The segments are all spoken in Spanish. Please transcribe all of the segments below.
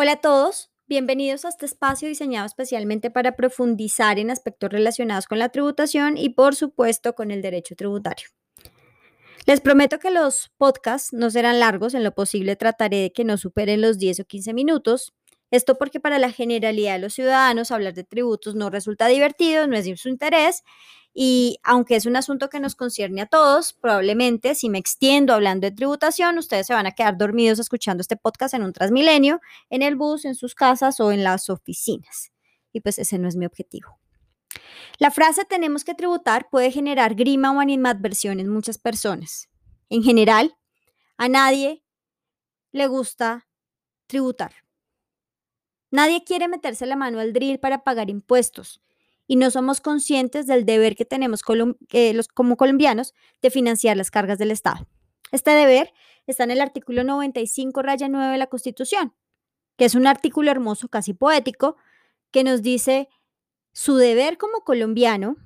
Hola a todos, bienvenidos a este espacio diseñado especialmente para profundizar en aspectos relacionados con la tributación y por supuesto con el derecho tributario. Les prometo que los podcasts no serán largos, en lo posible trataré de que no superen los 10 o 15 minutos. Esto porque para la generalidad de los ciudadanos hablar de tributos no resulta divertido, no es de su interés y aunque es un asunto que nos concierne a todos, probablemente si me extiendo hablando de tributación, ustedes se van a quedar dormidos escuchando este podcast en un transmilenio, en el bus, en sus casas o en las oficinas. Y pues ese no es mi objetivo. La frase tenemos que tributar puede generar grima o animadversión en muchas personas. En general, a nadie le gusta tributar. Nadie quiere meterse la mano al drill para pagar impuestos y no somos conscientes del deber que tenemos como colombianos de financiar las cargas del Estado. Este deber está en el artículo 95, raya 9 de la Constitución, que es un artículo hermoso, casi poético, que nos dice, su deber como colombiano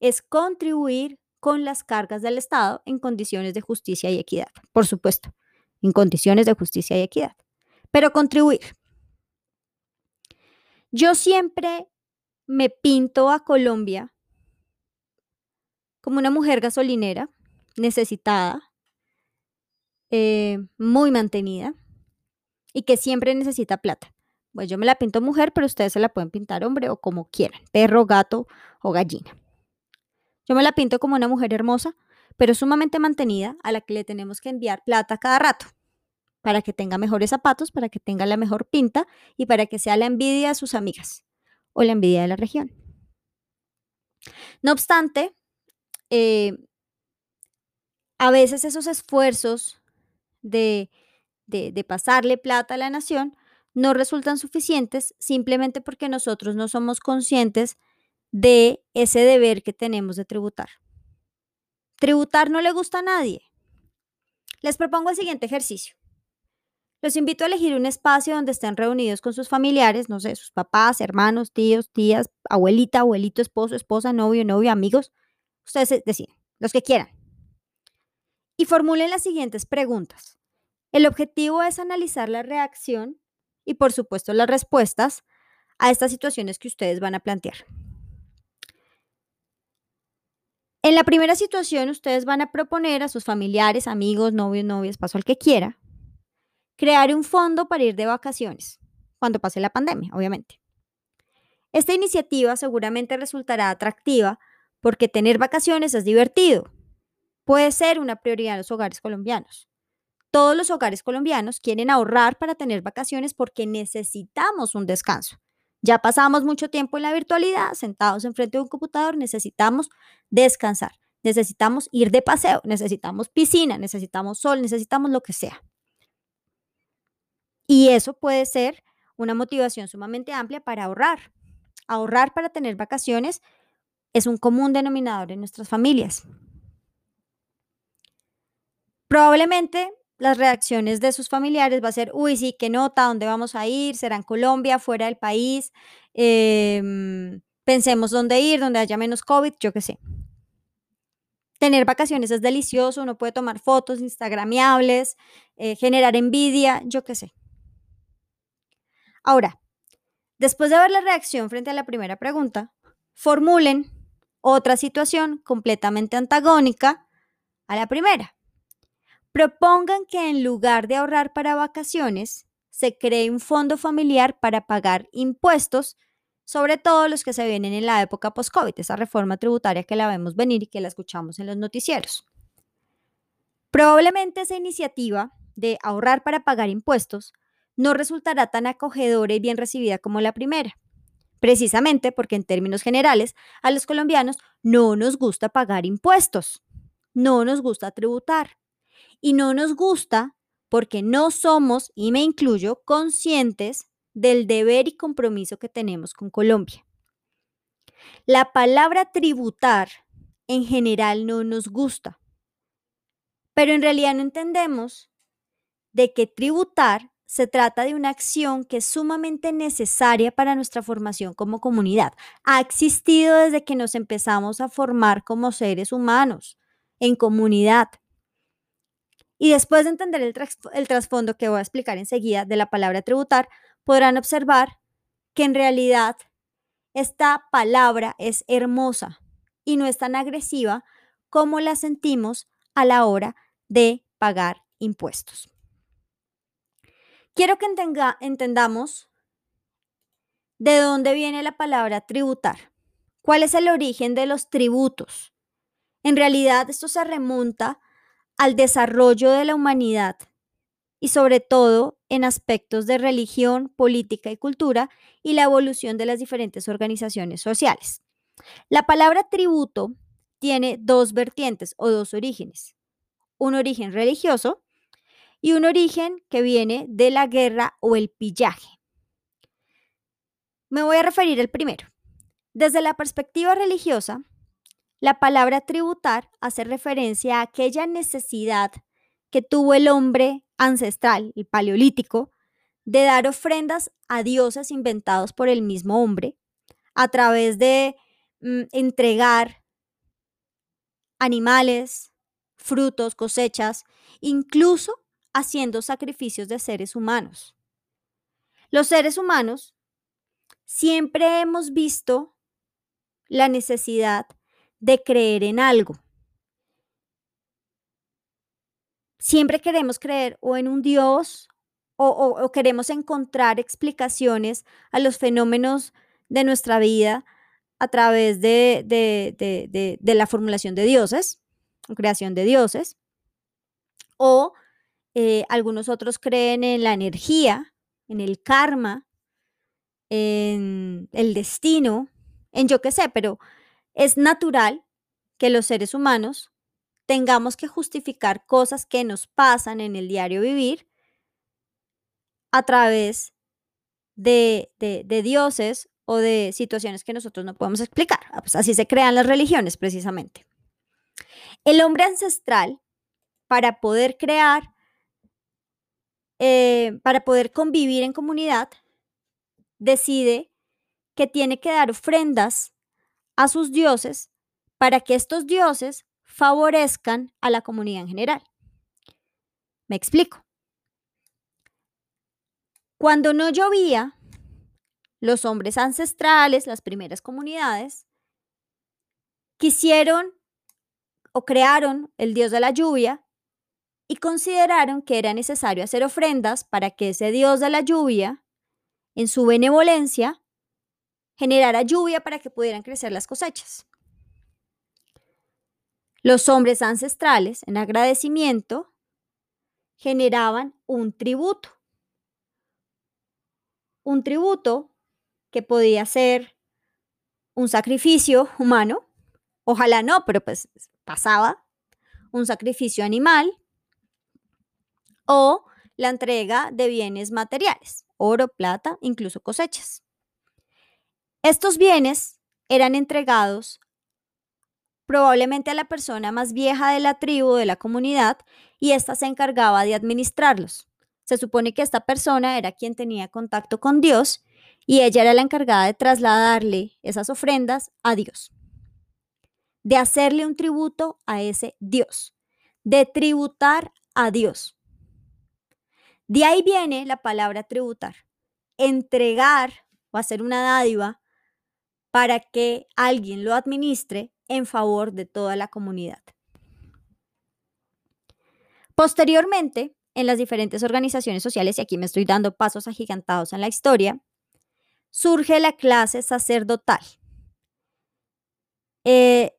es contribuir con las cargas del Estado en condiciones de justicia y equidad, por supuesto, en condiciones de justicia y equidad, pero contribuir. Yo siempre me pinto a Colombia como una mujer gasolinera, necesitada, eh, muy mantenida y que siempre necesita plata. Pues yo me la pinto mujer, pero ustedes se la pueden pintar hombre o como quieran, perro, gato o gallina. Yo me la pinto como una mujer hermosa, pero sumamente mantenida, a la que le tenemos que enviar plata cada rato, para que tenga mejores zapatos, para que tenga la mejor pinta y para que sea la envidia de sus amigas o la envidia de la región. No obstante, eh, a veces esos esfuerzos de, de pasarle plata a la nación no resultan suficientes simplemente porque nosotros no somos conscientes de ese deber que tenemos de tributar. Tributar no le gusta a nadie. Les propongo el siguiente ejercicio. Los invito a elegir un espacio donde estén reunidos con sus familiares, no sé, sus papás, hermanos, tíos, tías, abuelita, abuelito, esposo, esposa, novio, novio, amigos. Ustedes deciden, los que quieran. Y formulen las siguientes preguntas. El objetivo es analizar la reacción y, por supuesto, las respuestas a estas situaciones que ustedes van a plantear. En la primera situación, ustedes van a proponer a sus familiares, amigos, novios, novias, paso al que quiera, crear un fondo para ir de vacaciones, cuando pase la pandemia, obviamente. Esta iniciativa seguramente resultará atractiva porque tener vacaciones es divertido. Puede ser una prioridad en los hogares colombianos. Todos los hogares colombianos quieren ahorrar para tener vacaciones porque necesitamos un descanso. Ya pasamos mucho tiempo en la virtualidad, sentados enfrente de un computador, necesitamos descansar, necesitamos ir de paseo, necesitamos piscina, necesitamos sol, necesitamos lo que sea. Y eso puede ser una motivación sumamente amplia para ahorrar. Ahorrar para tener vacaciones es un común denominador en nuestras familias. Probablemente las reacciones de sus familiares va a ser, uy, sí, qué nota, ¿dónde vamos a ir? ¿Será en Colombia, fuera del país? Em, pensemos dónde ir, donde haya menos COVID, yo qué sé. Tener vacaciones es delicioso, uno puede tomar fotos instagramiables, eh, generar envidia, yo qué sé. Ahora, después de ver la reacción frente a la primera pregunta, formulen otra situación completamente antagónica a la primera. Propongan que en lugar de ahorrar para vacaciones, se cree un fondo familiar para pagar impuestos, sobre todo los que se vienen en la época post-COVID, esa reforma tributaria que la vemos venir y que la escuchamos en los noticieros. Probablemente esa iniciativa de ahorrar para pagar impuestos no resultará tan acogedora y bien recibida como la primera. Precisamente porque en términos generales a los colombianos no nos gusta pagar impuestos, no nos gusta tributar y no nos gusta porque no somos, y me incluyo, conscientes del deber y compromiso que tenemos con Colombia. La palabra tributar en general no nos gusta, pero en realidad no entendemos de que tributar se trata de una acción que es sumamente necesaria para nuestra formación como comunidad. Ha existido desde que nos empezamos a formar como seres humanos, en comunidad. Y después de entender el, trasfondo que voy a explicar enseguida de la palabra tributar, podrán observar que en realidad esta palabra es hermosa y no es tan agresiva como la sentimos a la hora de pagar impuestos. Quiero que entendamos de dónde viene la palabra tributar. ¿Cuál es el origen de los tributos? En realidad, esto se remonta al desarrollo de la humanidad y sobre todo en aspectos de religión, política y cultura y la evolución de las diferentes organizaciones sociales. La palabra tributo tiene dos vertientes o dos orígenes. Un origen religioso y un origen que viene de la guerra o el pillaje. Me voy a referir al primero. Desde la perspectiva religiosa, la palabra tributar hace referencia a aquella necesidad que tuvo el hombre ancestral, el paleolítico, de dar ofrendas a dioses inventados por el mismo hombre a través de mm, entregar animales, frutos, cosechas, incluso haciendo sacrificios de seres humanos. Los seres humanos siempre hemos visto la necesidad de creer en algo. Siempre queremos creer o en un Dios o, queremos encontrar explicaciones a los fenómenos de nuestra vida a través de, de, la formulación de dioses, creación de dioses, o eh, algunos otros creen en la energía, en el karma, en el destino, en yo qué sé, pero es natural que los seres humanos tengamos que justificar cosas que nos pasan en el diario vivir a través de, dioses o de situaciones que nosotros no podemos explicar. Ah, pues así se crean las religiones precisamente. El hombre ancestral, para poder crear, eh, para poder convivir en comunidad, decide que tiene que dar ofrendas a sus dioses para que estos dioses favorezcan a la comunidad en general. Me explico. Cuando no llovía, los hombres ancestrales, las primeras comunidades, quisieron o crearon el dios de la lluvia y consideraron que era necesario hacer ofrendas para que ese dios de la lluvia, en su benevolencia, generara lluvia para que pudieran crecer las cosechas. Los hombres ancestrales, en agradecimiento, generaban un tributo. Un tributo que podía ser un sacrificio humano, ojalá no, pero pues pasaba, un sacrificio animal o la entrega de bienes materiales, oro, plata, incluso cosechas. Estos bienes eran entregados probablemente a la persona más vieja de la tribu, de la comunidad, y ésta se encargaba de administrarlos. Se supone que esta persona era quien tenía contacto con Dios y ella era la encargada de trasladarle esas ofrendas a Dios, de hacerle un tributo a ese Dios, de tributar a Dios. De ahí viene la palabra tributar, entregar o hacer una dádiva para que alguien lo administre en favor de toda la comunidad. Posteriormente, en las diferentes organizaciones sociales, y aquí me estoy dando pasos agigantados en la historia, surge la clase sacerdotal, eh,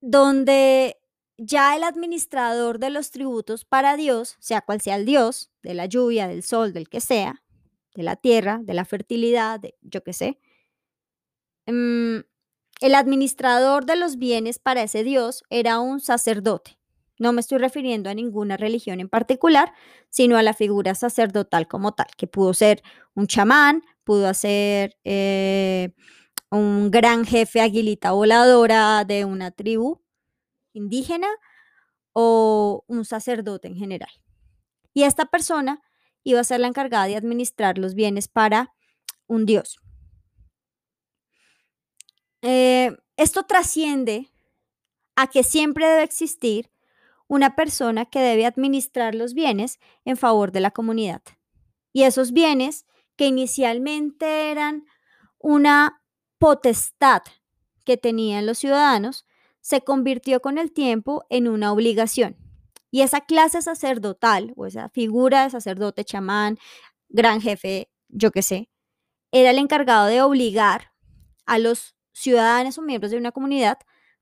donde ya el administrador de los tributos para Dios, sea cual sea el Dios, de la lluvia, del sol, del que sea, de la tierra, de la fertilidad, de yo qué sé, mm, el administrador de los bienes para ese Dios era un sacerdote. No me estoy refiriendo a ninguna religión en particular, sino a la figura sacerdotal como tal, que pudo ser un chamán, pudo ser eh, un gran jefe aguilita voladora de una tribu indígena o un sacerdote en general. Y esta persona iba a ser la encargada de administrar los bienes para un dios. Eh, esto trasciende a que siempre debe existir una persona que debe administrar los bienes en favor de la comunidad. Y esos bienes que inicialmente eran una potestad que tenían los ciudadanos, se convirtió con el tiempo en una obligación. Y esa clase sacerdotal o esa figura de sacerdote, chamán, gran jefe, yo qué sé, era el encargado de obligar a los ciudadanos o miembros de una comunidad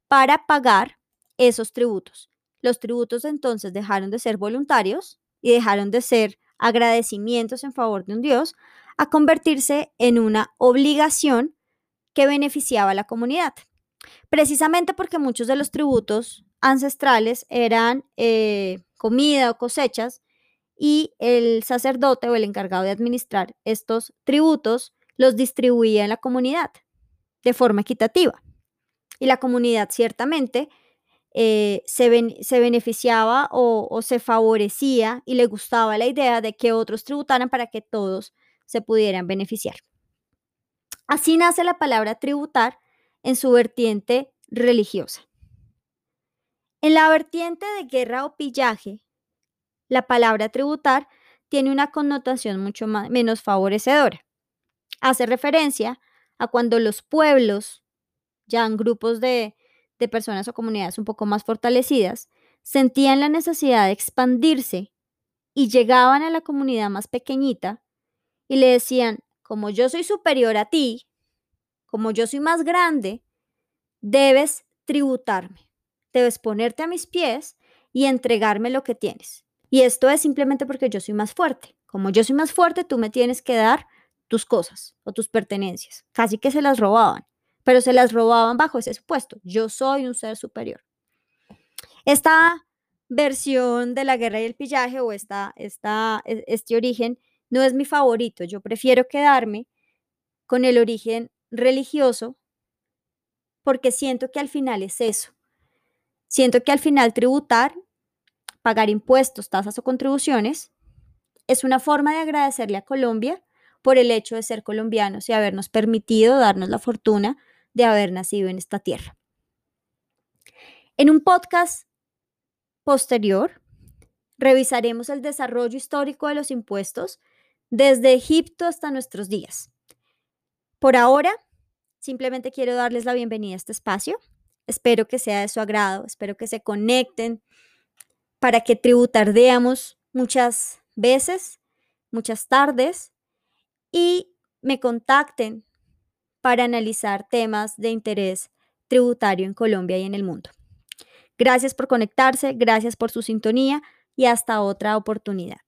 para pagar esos tributos. Los tributos entonces dejaron de ser voluntarios y dejaron de ser agradecimientos en favor de un Dios a convertirse en una obligación que beneficiaba a la comunidad. Precisamente porque muchos de los tributos ancestrales eran eh, comida o cosechas y el sacerdote o el encargado de administrar estos tributos los distribuía en la comunidad de forma equitativa. Y la comunidad ciertamente eh, se, se, beneficiaba o, o, se favorecía y le gustaba la idea de que otros tributaran para que todos se pudieran beneficiar. Así nace la palabra tributar en su vertiente religiosa. En la vertiente de guerra o pillaje, la palabra tributar tiene una connotación mucho menos favorecedora. Hace referencia a cuando los pueblos, ya en grupos de de personas o comunidades un poco más fortalecidas, sentían la necesidad de expandirse y llegaban a la comunidad más pequeñita y le decían, como yo soy superior a ti, como yo soy más grande, debes tributarme, debes ponerte a mis pies y entregarme lo que tienes. Y esto es simplemente porque yo soy más fuerte. Como yo soy más fuerte, tú me tienes que dar tus cosas o tus pertenencias. Casi que se las robaban pero se las robaban bajo ese supuesto. Yo soy un ser superior. Esta versión de la guerra y el pillaje o esta, esta, e, este origen no es mi favorito. Yo prefiero quedarme con el origen religioso porque siento que al final es eso. Siento que al final tributar, pagar impuestos, tasas o contribuciones, es una forma de agradecerle a Colombia por el hecho de ser colombianos y habernos permitido darnos la fortuna de haber nacido en esta tierra. En un podcast posterior, revisaremos el desarrollo histórico de los impuestos desde Egipto hasta nuestros días. Por ahora, simplemente quiero darles la bienvenida a este espacio. Espero que sea de su agrado, espero que se conecten para que tributardeamos muchas veces, muchas tardes y me contacten para analizar temas de interés tributario en Colombia y en el mundo. Gracias por conectarse, gracias por su sintonía y hasta otra oportunidad.